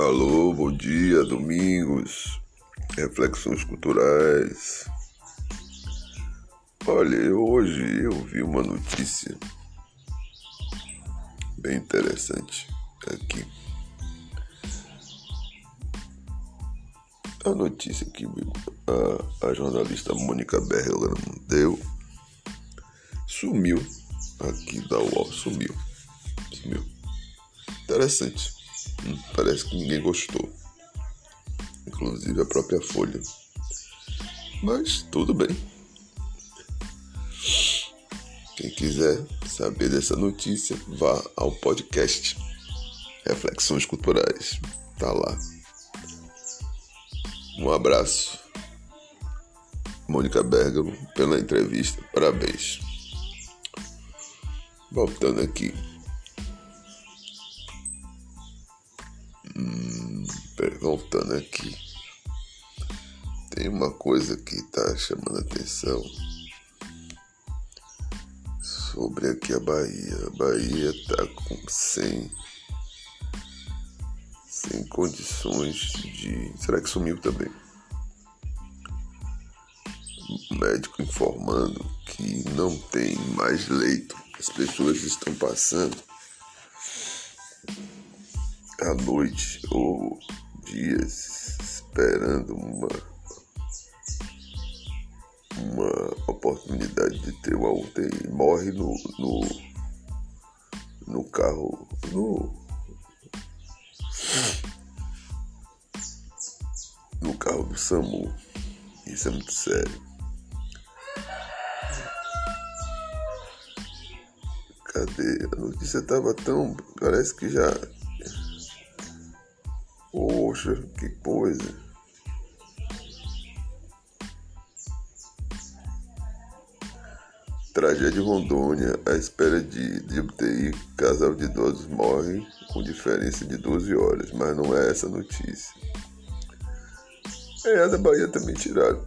Alô, bom dia, domingos, reflexões culturais. Olha, hoje eu vi uma notícia bem interessante aqui. A notícia que a, a jornalista Mônica Berger deu sumiu aqui da UOL, sumiu, sumiu. Interessante. Parece que ninguém gostou. Inclusive a própria Folha. Mas tudo bem. Quem quiser saber dessa notícia, vá ao podcast Reflexões Culturais. Tá lá. Um abraço. Mônica Bergamo pela entrevista. Parabéns. Voltando aqui. Hum, voltando aqui. Tem uma coisa que tá chamando a atenção sobre aqui a Bahia. A Bahia tá com 100 sem condições de. Será que sumiu também? O médico informando que não tem mais leito. As pessoas estão passando à noite ou dias esperando uma uma oportunidade de ter uma UTI. Morre no, no, no carro, no, no carro do SAMU. Isso é muito sério. Cadê? A notícia tava tão. Parece que já Poxa, que coisa. Tragédia em Rondônia. À espera de, de UTI, casal de idosos morre com diferença de 12 horas. Mas não é essa a notícia. É, a da Bahia também tiraram.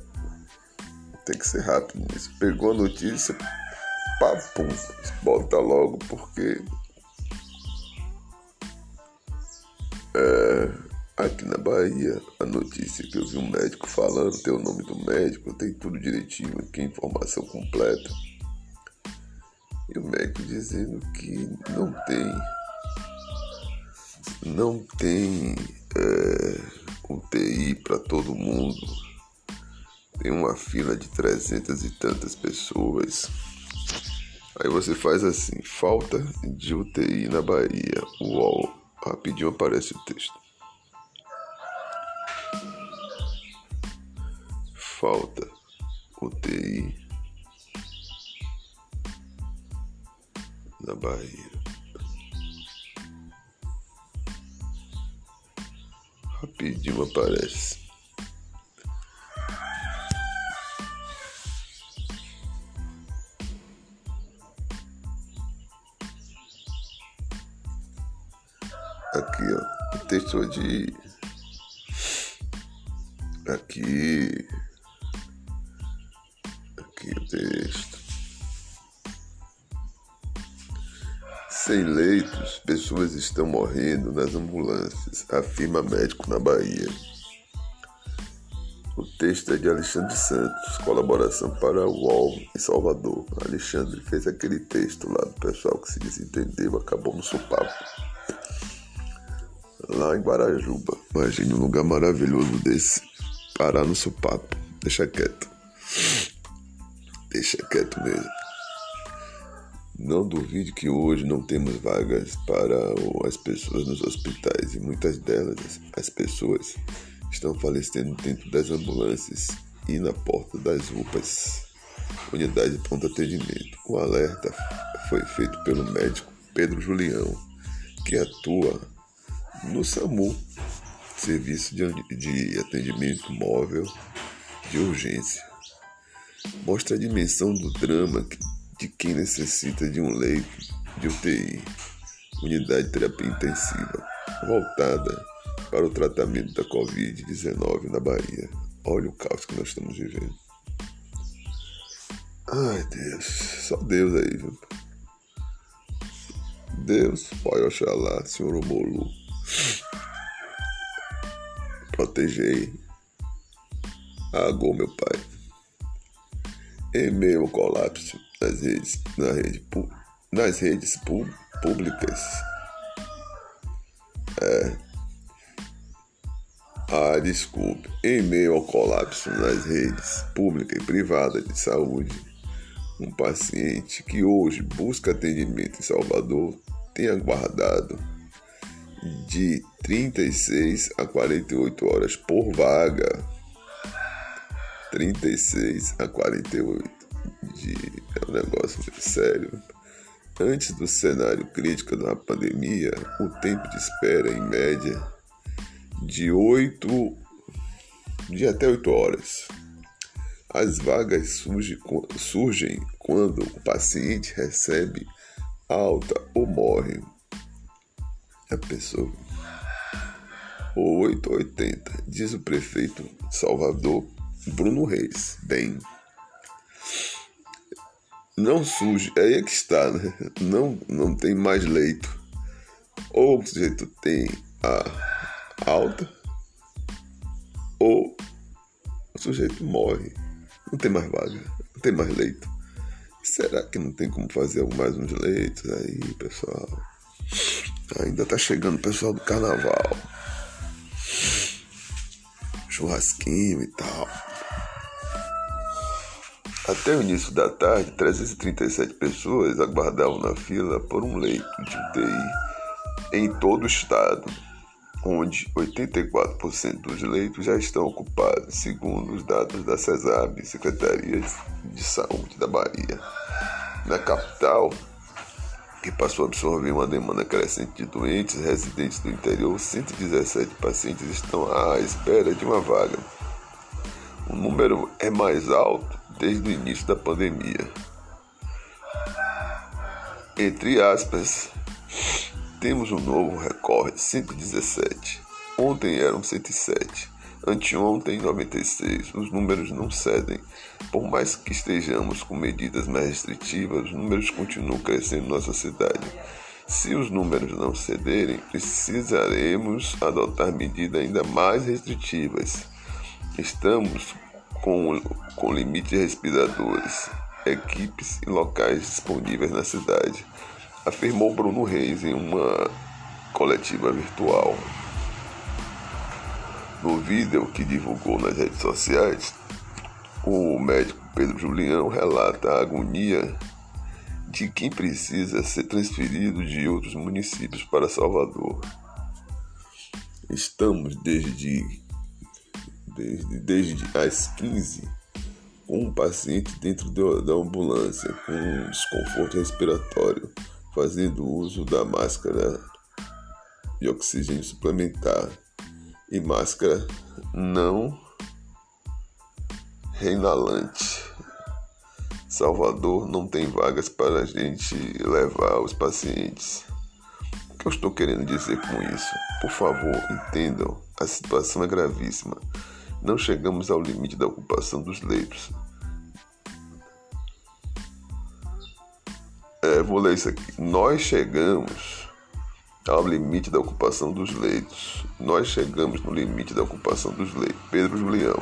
Tem que ser rápido nisso. Pegou a notícia, papum, bota logo, porque. Aqui na Bahia, a notícia que eu vi um médico falando, tem o nome do médico, tem tudo direitinho aqui, informação completa. E o médico dizendo que não tem, não tem é, UTI para todo mundo. Tem uma fila de trezentas e tantas pessoas. Aí você faz assim, falta de UTI na Bahia. Uau, rapidinho aparece o texto. Falta UTI na Bahia. Rapidinho aparece. Aqui, ó, texto de aqui Sem leitos, pessoas estão morrendo nas ambulâncias, afirma médico na Bahia. O texto é de Alexandre Santos, colaboração para o UOL em Salvador. Alexandre fez aquele texto lá do pessoal que se desentendeu, acabou no sopapo. Lá em Guarajuba. Imagine um lugar maravilhoso desse. Parar no sopapo. Deixa quieto. Deixa quieto mesmo. Não duvide que hoje não temos vagas para as pessoas nos hospitais e muitas delas, as pessoas, estão falecendo dentro das ambulâncias e na porta das UPAs, unidade de pronto atendimento. O alerta foi feito pelo médico Pedro Julião, que atua no SAMU, Serviço de Atendimento Móvel de Urgência mostra a dimensão do drama de quem necessita de um leito de UTI, unidade de terapia intensiva, voltada para o tratamento da Covid-19 na Bahia. Olha o caos que nós estamos vivendo. Ai, Deus. Só Deus aí, viu? Deus, Pai Oxalá, Senhor Omolu. protegei. Agou meu pai. Em meio ao colapso nas redes, na rede, nas redes públicas. É. Ah, desculpe. Em meio ao colapso nas redes pública e privada de saúde, um paciente que hoje busca atendimento em Salvador tem aguardado de 36 a 48 horas por vaga. 36 a 48 de... é um negócio sério. Antes do cenário crítico da pandemia, o tempo de espera em média de 8 de até 8 horas. As vagas surgem, surgem quando o paciente recebe alta ou morre. A pessoa. 880, diz o prefeito Salvador, Bruno Reis. Bem, não surge, aí é que está, né? Não, não tem mais leito. Ou o sujeito tem a alta, ou o sujeito morre. Não tem mais vaga, não tem mais leito. Será que não tem como fazer mais uns leitos aí, pessoal? Ainda tá chegando o pessoal do carnaval. Churrasquinho e tal. Até o início da tarde, 337 pessoas aguardavam na fila por um leito de UTI em todo o estado, onde 84% dos leitos já estão ocupados, segundo os dados da CESAB, Secretaria de Saúde da Bahia. Na capital, que passou a absorver uma demanda crescente de doentes residentes do interior, 117 pacientes estão à espera de uma vaga. O número é mais alto desde o início da pandemia. Entre aspas, temos um novo recorde, 117. Ontem eram 107. Anteontem, 96. Os números não cedem. Por mais que estejamos com medidas mais restritivas, os números continuam crescendo em nossa cidade. Se os números não cederem, precisaremos adotar medidas ainda mais restritivas. Estamos com, com limite de respiradores, equipes e locais disponíveis na cidade, afirmou Bruno Reis em uma coletiva virtual. No vídeo que divulgou nas redes sociais, o médico Pedro Julião relata a agonia de quem precisa ser transferido de outros municípios para Salvador. Estamos desde desde, desde as 15 com um paciente dentro da ambulância com desconforto respiratório, fazendo uso da máscara de oxigênio suplementar e máscara não reinalante. Salvador não tem vagas para a gente levar os pacientes. O que eu estou querendo dizer com isso? Por favor, entendam, a situação é gravíssima não chegamos ao limite da ocupação dos leitos. É, vou ler isso aqui. Nós chegamos ao limite da ocupação dos leitos. Nós chegamos no limite da ocupação dos leitos. Pedro Julião.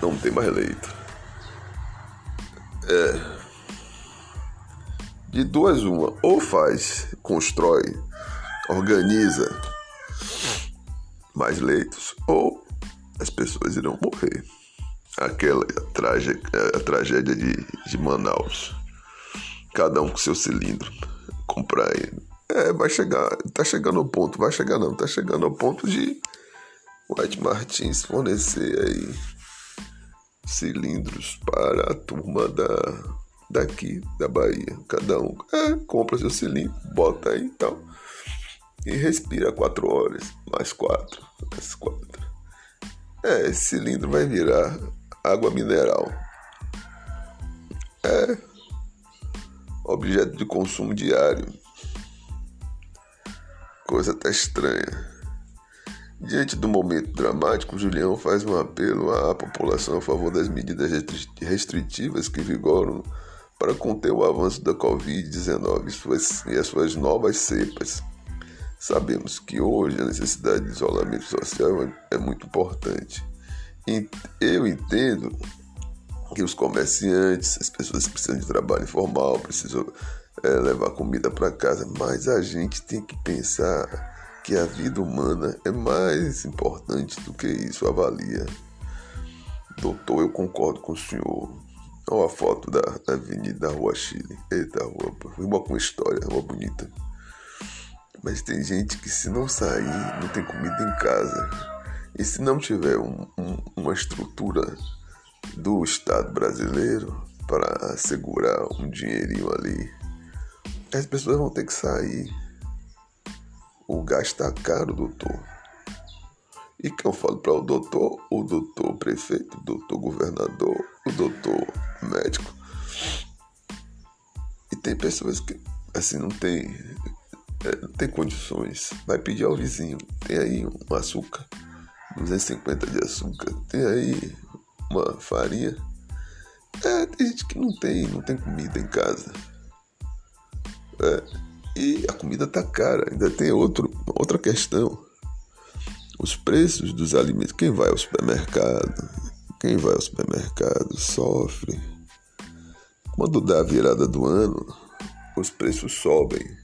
Não tem mais leito. É. De duas uma, ou faz, constrói, organiza mais leitos ou as pessoas irão morrer. Aquela tragédia, a tragédia de, de Manaus. Cada um com seu cilindro. Comprar ele. É, vai chegar, tá chegando ao ponto, vai chegar não, tá chegando ao ponto de White Martins fornecer aí cilindros para a turma da, daqui da Bahia. Cada um é, compra seu cilindro, bota aí então e respira quatro horas, mais quatro, mais quatro. É, esse cilindro vai virar água mineral. É objeto de consumo diário. Coisa até estranha. Diante do momento dramático, Julião faz um apelo à população a favor das medidas restritivas que vigoram para conter o avanço da Covid-19 e as suas novas cepas Sabemos que hoje a necessidade de isolamento social é muito importante. Eu entendo que os comerciantes, as pessoas precisam de trabalho informal, precisam é, levar comida para casa, mas a gente tem que pensar que a vida humana é mais importante do que isso, avalia. Doutor, eu concordo com o senhor. Olha a foto da avenida da Rua Chile. Eita, rua, rua com história, rua bonita. Mas tem gente que se não sair, não tem comida em casa. E se não tiver um, um, uma estrutura do Estado brasileiro para segurar um dinheirinho ali, as pessoas vão ter que sair. O gasto está caro, doutor. E que eu falo para o doutor, o doutor prefeito, o doutor governador, o doutor médico. E tem pessoas que assim não tem não tem condições, vai pedir ao vizinho. Tem aí um açúcar, 250 de açúcar. Tem aí uma farinha. É, tem gente que não tem, não tem comida em casa. É, e a comida tá cara. Ainda tem outro, outra questão. Os preços dos alimentos. Quem vai ao supermercado? Quem vai ao supermercado sofre. Quando dá a virada do ano, os preços sobem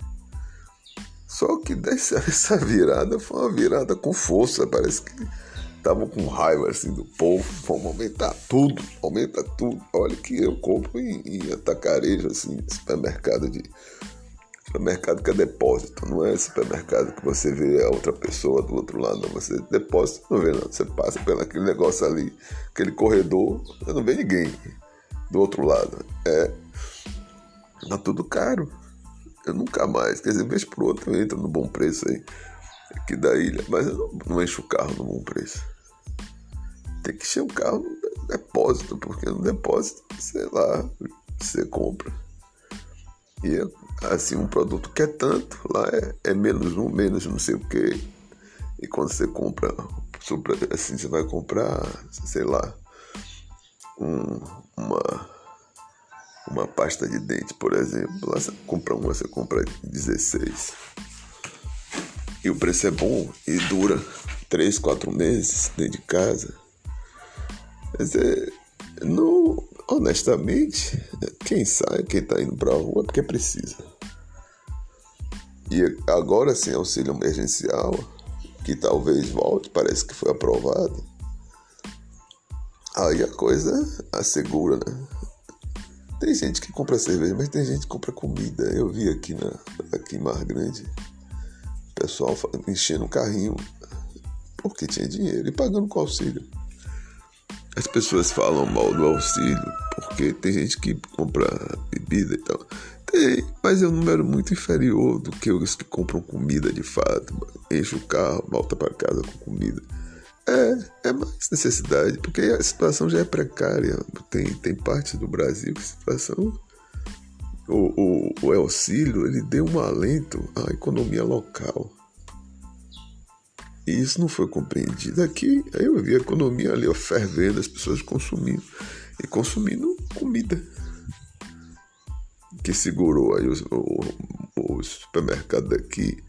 só que dessa, essa virada foi uma virada com força. Parece que estavam com raiva assim do povo. Vamos aumentar tudo, aumenta tudo. Olha que eu compro em, em atacarejo, assim, supermercado de. Supermercado que é depósito, não é supermercado que você vê a outra pessoa do outro lado, não. Você depósito, não vê não. Você passa pelo aquele negócio ali, aquele corredor, não vê ninguém do outro lado. É. Tá tudo caro. Eu nunca mais, quer dizer, vez por outra eu entro no bom preço aí, aqui da ilha, mas eu não, não encho o carro no bom preço. Tem que encher o carro no depósito, porque no depósito, sei lá, você compra. E assim, um produto que é tanto, lá é, é menos um, menos não sei o que. E quando você compra, assim, você vai comprar, sei lá, um, uma uma pasta de dente, por exemplo, lá você compra uma, você compra 16. E o preço é bom e dura 3, 4 meses dentro de casa. Mas é, no, honestamente, quem sai, quem tá indo pra rua é porque precisa. E agora sim, auxílio emergencial, que talvez volte, parece que foi aprovado. Aí a coisa assegura, né? Tem gente que compra cerveja, mas tem gente que compra comida. Eu vi aqui, na, aqui em Mar Grande, o pessoal enchendo um carrinho porque tinha dinheiro e pagando com auxílio. As pessoas falam mal do auxílio porque tem gente que compra bebida e tal. Tem, mas é um número muito inferior do que os que compram comida de fato. Enche o carro, volta para casa com comida. É, é mais necessidade, porque a situação já é precária. Tem, tem parte do Brasil que a situação. O, o, o auxílio ele deu um alento à economia local. E isso não foi compreendido. Aqui eu vi a economia ali ó, fervendo, as pessoas consumindo. E consumindo comida. Que segurou aí os, o, o supermercado daqui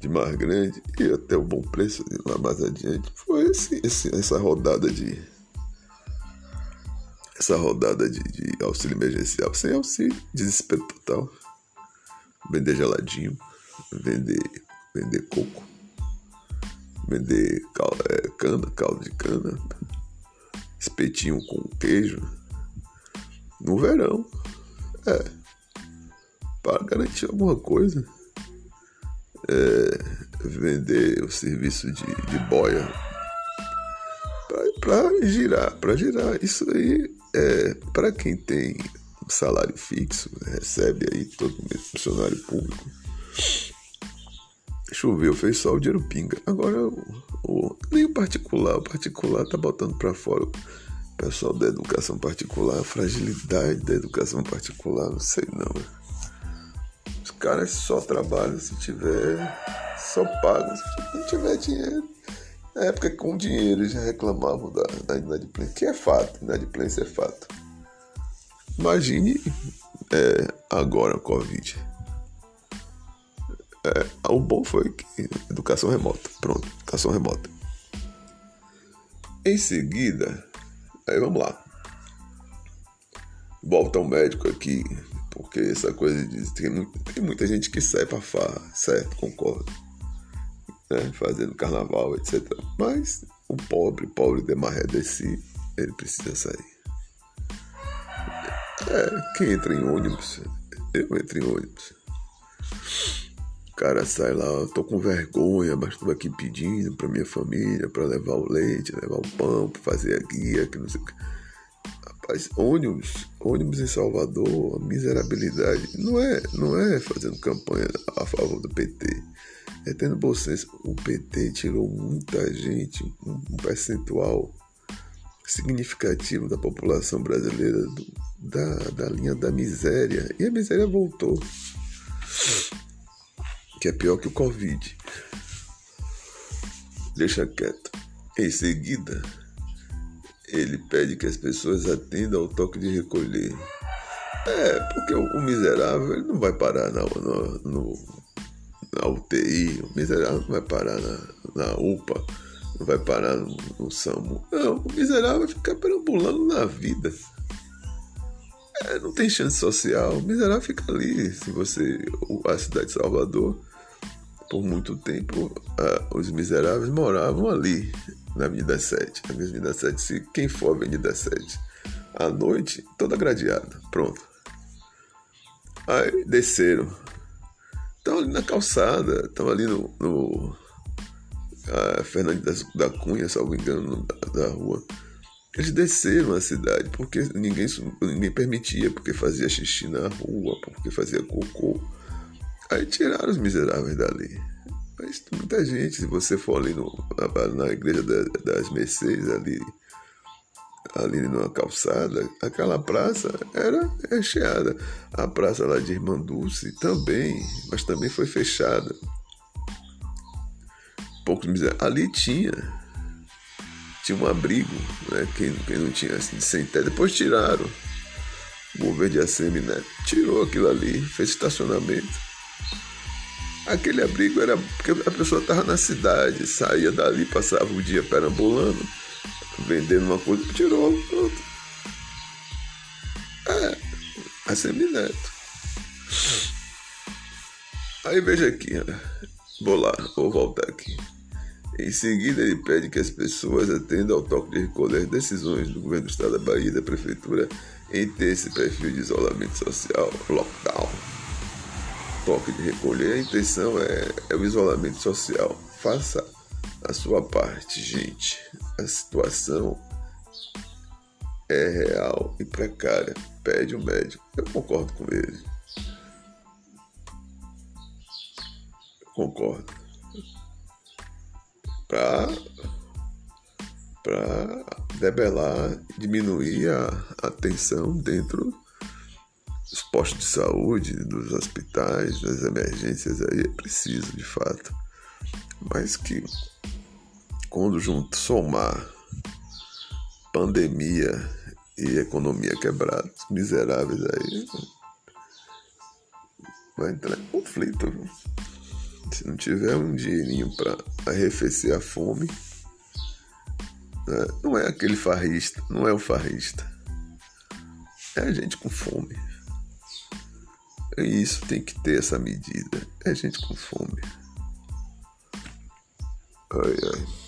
de Mar Grande e até o Bom Preço lá mais adiante foi esse, esse, essa rodada de essa rodada de, de, auxílio emergencial sem auxílio, desespero total. Vender geladinho, vender, vender coco, vender cal, é, cana, caldo de cana, espetinho com queijo no verão. É, para garantir alguma coisa é, vender o serviço de, de boia para girar, para girar. Isso aí é para quem tem salário fixo, recebe aí todo mês funcionário público. Choveu, fez sol, o dinheiro pinga. Agora, o, o, nem o particular, o particular tá botando para fora o pessoal da educação particular, a fragilidade da educação particular, não sei não caras só trabalham se tiver, só pagam se não tiver dinheiro. Na época, com dinheiro, já reclamavam da, da inadimplência, que é fato, inadimplência é fato. Imagine é, agora a Covid. É, o bom foi que educação remota. Pronto, educação remota. Em seguida, aí vamos lá. Volta ao médico aqui, porque essa coisa de. Tem, tem muita gente que sai pra farra, certo? Concordo. Né? Fazendo carnaval, etc. Mas o pobre, pobre de Maré desse, ele precisa sair. É, quem entra em ônibus, eu entro em ônibus. O cara sai lá, eu tô com vergonha, mas tô aqui pedindo pra minha família, pra levar o leite, levar o pão, pra fazer a guia, que não sei o que. Rapaz, ônibus, ônibus em Salvador, a miserabilidade. Não é, não é fazendo campanha a favor do PT. É tendo senso. O PT tirou muita gente, um percentual significativo da população brasileira do, da, da linha da miséria. E a miséria voltou. Que é pior que o Covid. Deixa quieto. Em seguida, ele pede que as pessoas atendam ao toque de recolher. É, porque o, o miserável ele não vai parar na, no, no, na UTI, o miserável não vai parar na, na UPA, não vai parar no, no SAMU. Não, o miserável vai ficar perambulando na vida. É, não tem chance social. O miserável fica ali. Se você. A cidade de Salvador, por muito tempo, os miseráveis moravam ali, na Avenida 7. Na Avenida 7, se quem for a Avenida 7 à noite, toda gradeada. Pronto. Aí desceram. Estão ali na calçada, estão ali no. no a Fernando da Cunha, salvo engano, da, da rua. Eles desceram a cidade porque ninguém, ninguém permitia, porque fazia xixi na rua, porque fazia cocô. Aí tiraram os miseráveis dali. Mas muita gente, se você for ali no, na, na igreja das Mercedes, ali, ali numa calçada, aquela praça era recheada. A praça lá de Irmã Dulce também, mas também foi fechada. Poucos miseráveis. Ali tinha tinha um abrigo, né? Quem, quem não tinha assim, sem teto, depois tiraram. O governo de ACM né? tirou aquilo ali, fez estacionamento. Aquele abrigo era porque a pessoa estava na cidade, saía dali, passava o dia perambulando, vendendo uma coisa, tirou, pronto. É, ACM Neto. Aí veja aqui, vou lá, vou voltar aqui. Em seguida, ele pede que as pessoas atendam ao toque de recolher decisões do governo do estado da Bahia e da prefeitura em ter esse perfil de isolamento social, lockdown. Toque de recolher, a intenção é, é o isolamento social. Faça a sua parte, gente. A situação é real e precária. Pede o um médico. Eu concordo com ele. concordo para debelar, diminuir a, a tensão dentro dos postos de saúde, dos hospitais, das emergências aí é preciso de fato. Mas que quando junto somar pandemia e economia quebrada, miseráveis aí vai entrar em conflito. Viu? Se não tiver um dinheirinho para arrefecer a fome, né? não é aquele farrista, não é o farrista. É a gente com fome. Isso tem que ter essa medida. É gente com fome. Ai, ai.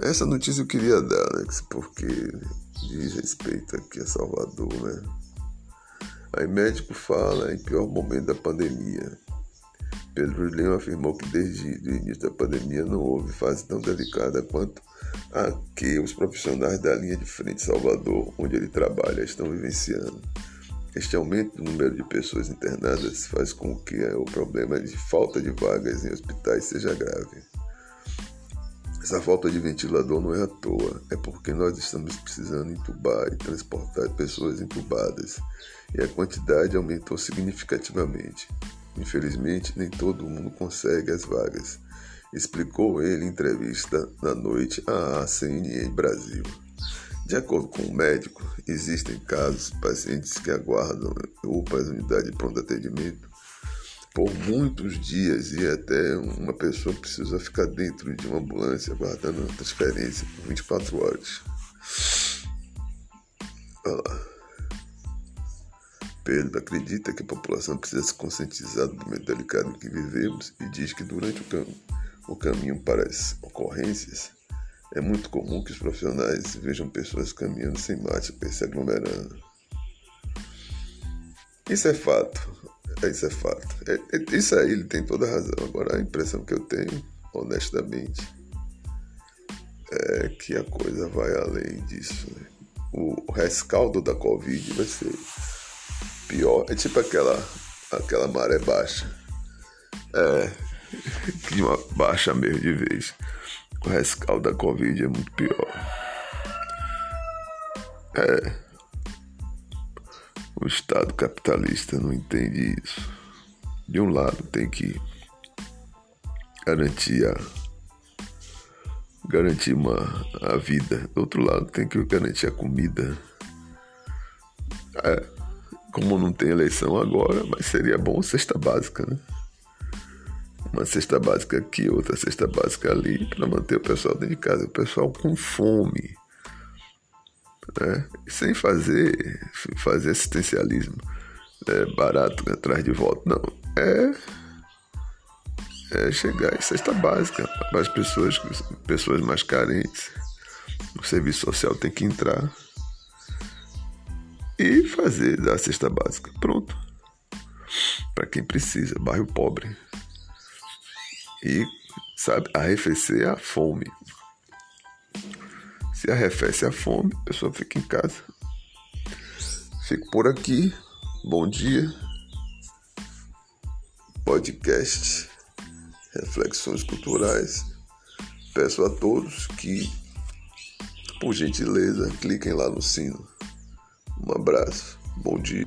Essa notícia eu queria dar, né? Porque diz respeito aqui a Salvador, né? Aí médico fala em pior momento da pandemia. Pedro Leão afirmou que desde o início da pandemia não houve fase tão delicada quanto a que os profissionais da linha de frente Salvador, onde ele trabalha, estão vivenciando. Este aumento do número de pessoas internadas faz com que o problema de falta de vagas em hospitais seja grave. Essa falta de ventilador não é à toa, é porque nós estamos precisando entubar e transportar pessoas entubadas, e a quantidade aumentou significativamente. Infelizmente, nem todo mundo consegue as vagas, explicou ele em entrevista na noite à CNN Brasil. De acordo com o médico, existem casos pacientes que aguardam UPAs, unidade de pronto atendimento, por muitos dias e até uma pessoa precisa ficar dentro de uma ambulância aguardando a transferência por 24 horas. Olha lá. Pedro acredita que a população precisa se conscientizar do momento delicado em que vivemos e diz que durante o, cam o caminho para as ocorrências é muito comum que os profissionais vejam pessoas caminhando sem máscara se aglomerando. Isso é fato. Isso é fato. É, é, isso aí ele tem toda a razão. Agora a impressão que eu tenho, honestamente, é que a coisa vai além disso. Né? O rescaldo da Covid vai ser pior. É tipo aquela, aquela maré baixa. É, que baixa mesmo de vez. O rescaldo da Covid é muito pior. É. O Estado capitalista não entende isso. De um lado tem que garantir a, garantir uma, a vida, do outro lado tem que garantir a comida. É, como não tem eleição agora, mas seria bom cesta básica, né? Uma cesta básica aqui, outra cesta básica ali, para manter o pessoal dentro de casa, o pessoal com fome, né? sem fazer, fazer assistencialismo é, barato né, atrás de volta, não. É, é chegar em cesta básica para as pessoas, pessoas mais carentes. O serviço social tem que entrar e fazer da cesta básica. Pronto. Para quem precisa, bairro pobre. E, sabe, arrefecer a fome. Se arrefece a fome, a pessoa fica em casa. Fico por aqui. Bom dia. Podcast Reflexões Culturais. Peço a todos que, por gentileza, cliquem lá no sino um abraço, bom dia.